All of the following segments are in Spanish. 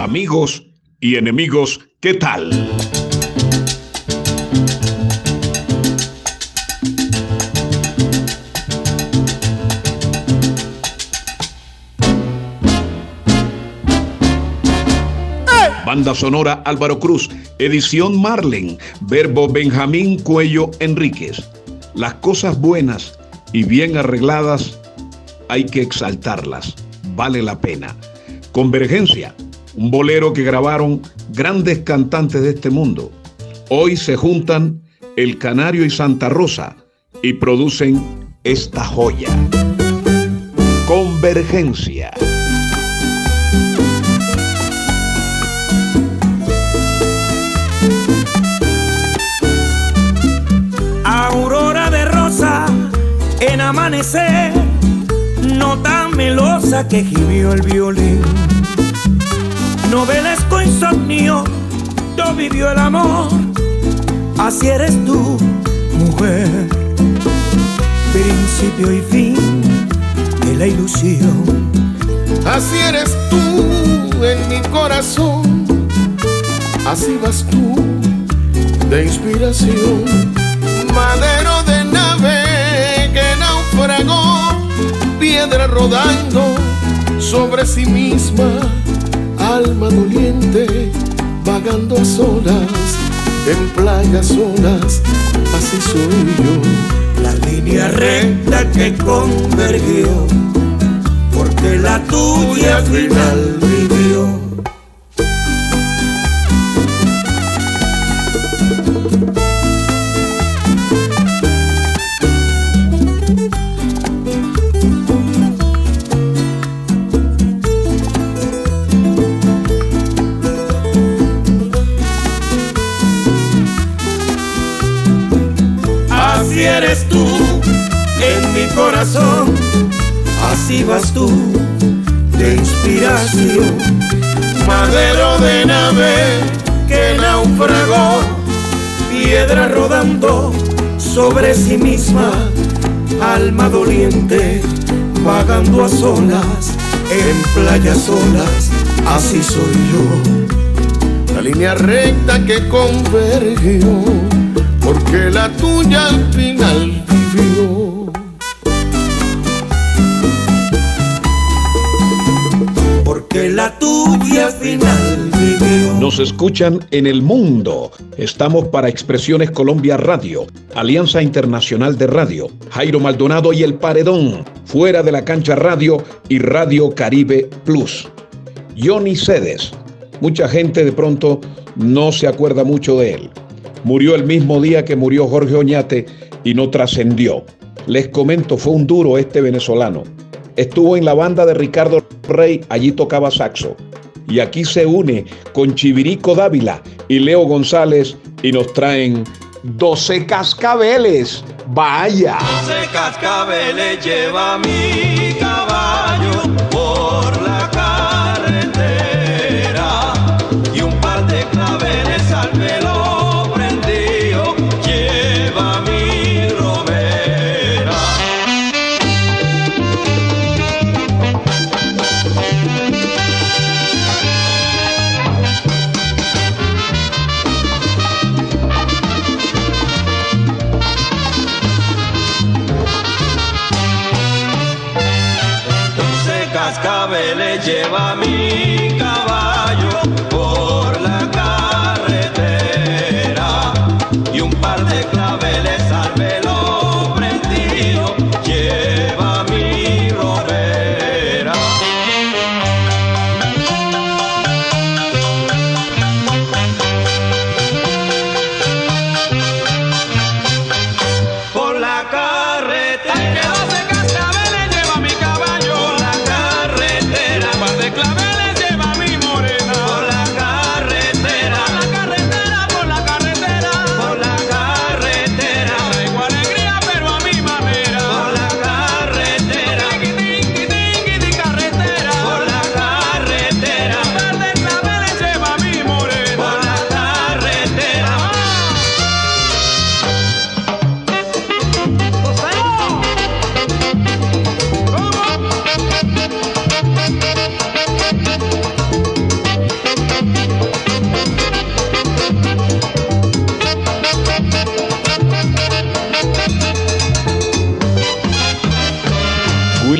amigos y enemigos, ¿qué tal? Banda sonora Álvaro Cruz, edición Marlen, verbo Benjamín Cuello Enríquez. Las cosas buenas y bien arregladas hay que exaltarlas, vale la pena. Convergencia, un bolero que grabaron grandes cantantes de este mundo. Hoy se juntan El Canario y Santa Rosa y producen esta joya. Convergencia. Aurora de rosa en amanecer, nota melosa que gimió el violín Novelesco insomnio, yo vivió el amor, así eres tú, mujer. Principio y fin de la ilusión. Así eres tú en mi corazón, así vas tú de inspiración. Madero de nave que naufragó, piedra rodando sobre sí misma alma doliente, vagando a solas, en playas solas, así soy yo. La línea recta que convergió, porque la tuya al final vivió. Así vas tú de inspiración, madero de nave que naufragó, piedra rodando sobre sí misma, alma doliente, vagando a solas, en playas solas, así soy yo. La línea recta que convergió, porque la tuya al final vivió. la tuya final vivió. Nos escuchan en el mundo. Estamos para Expresiones Colombia Radio, Alianza Internacional de Radio, Jairo Maldonado y El Paredón, Fuera de la Cancha Radio y Radio Caribe Plus. Johnny Cedes. Mucha gente de pronto no se acuerda mucho de él. Murió el mismo día que murió Jorge Oñate y no trascendió. Les comento, fue un duro este venezolano. Estuvo en la banda de Ricardo Rey, allí tocaba saxo. Y aquí se une con Chivirico Dávila y Leo González y nos traen 12 cascabeles. Vaya. 12 cascabeles lleva mi caballo Por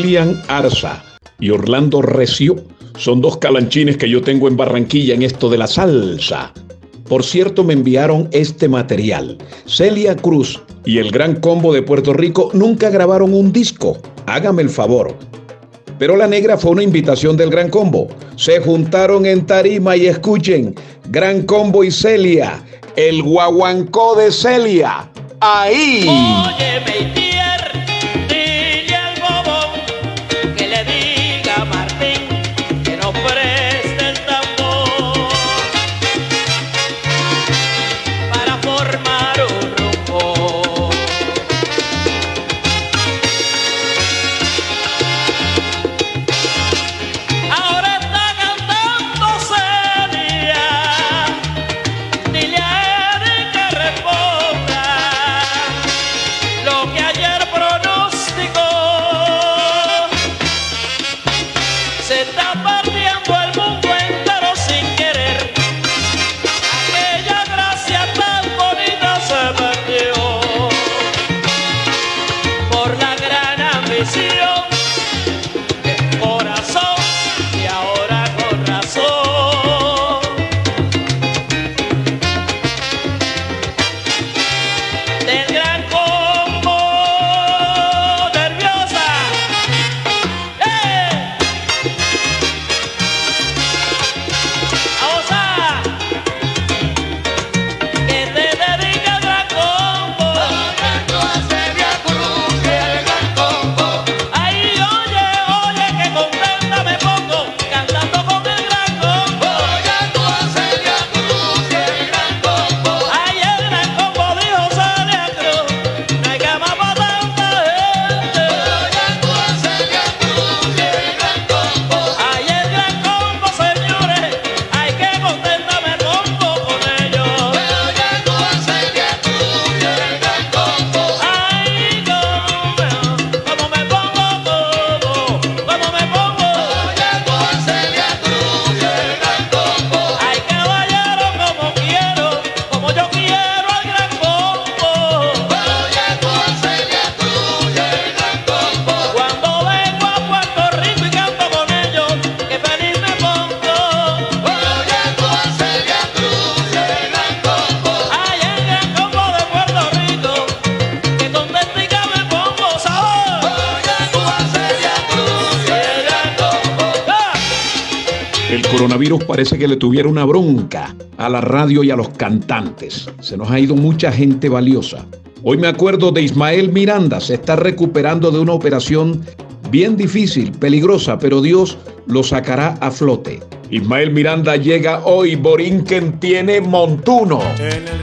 Cristian Arza y Orlando Recio son dos calanchines que yo tengo en Barranquilla en esto de la salsa. Por cierto, me enviaron este material. Celia Cruz y el Gran Combo de Puerto Rico nunca grabaron un disco. Hágame el favor. Pero la negra fue una invitación del Gran Combo. Se juntaron en tarima y escuchen, Gran Combo y Celia, el guaguancó de Celia. Ahí. Coronavirus parece que le tuviera una bronca a la radio y a los cantantes. Se nos ha ido mucha gente valiosa. Hoy me acuerdo de Ismael Miranda, se está recuperando de una operación bien difícil, peligrosa, pero Dios lo sacará a flote. Ismael Miranda llega hoy, Borinquen tiene montuno. En el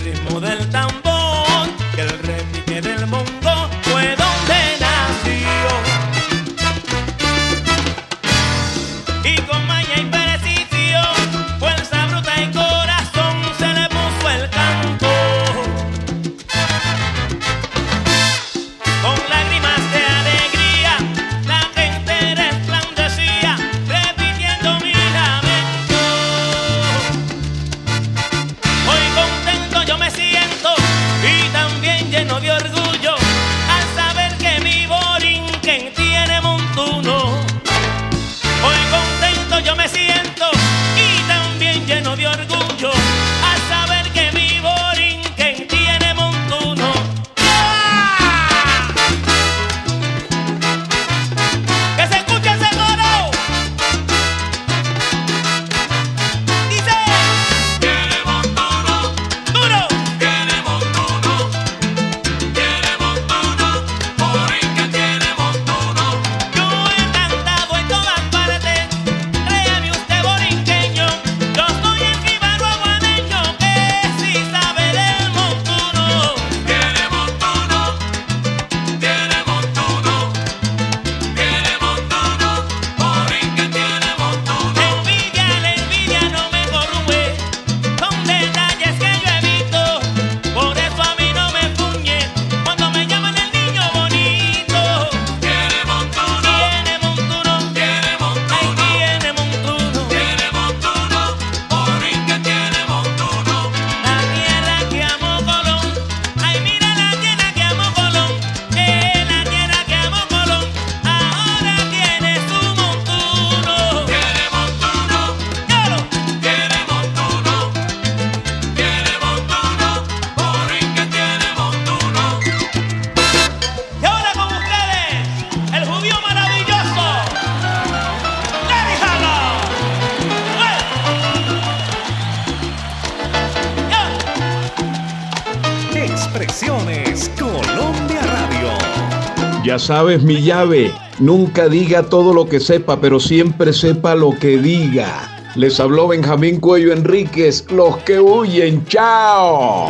Sabes mi llave, nunca diga todo lo que sepa, pero siempre sepa lo que diga. Les habló Benjamín Cuello Enríquez, los que huyen, chao.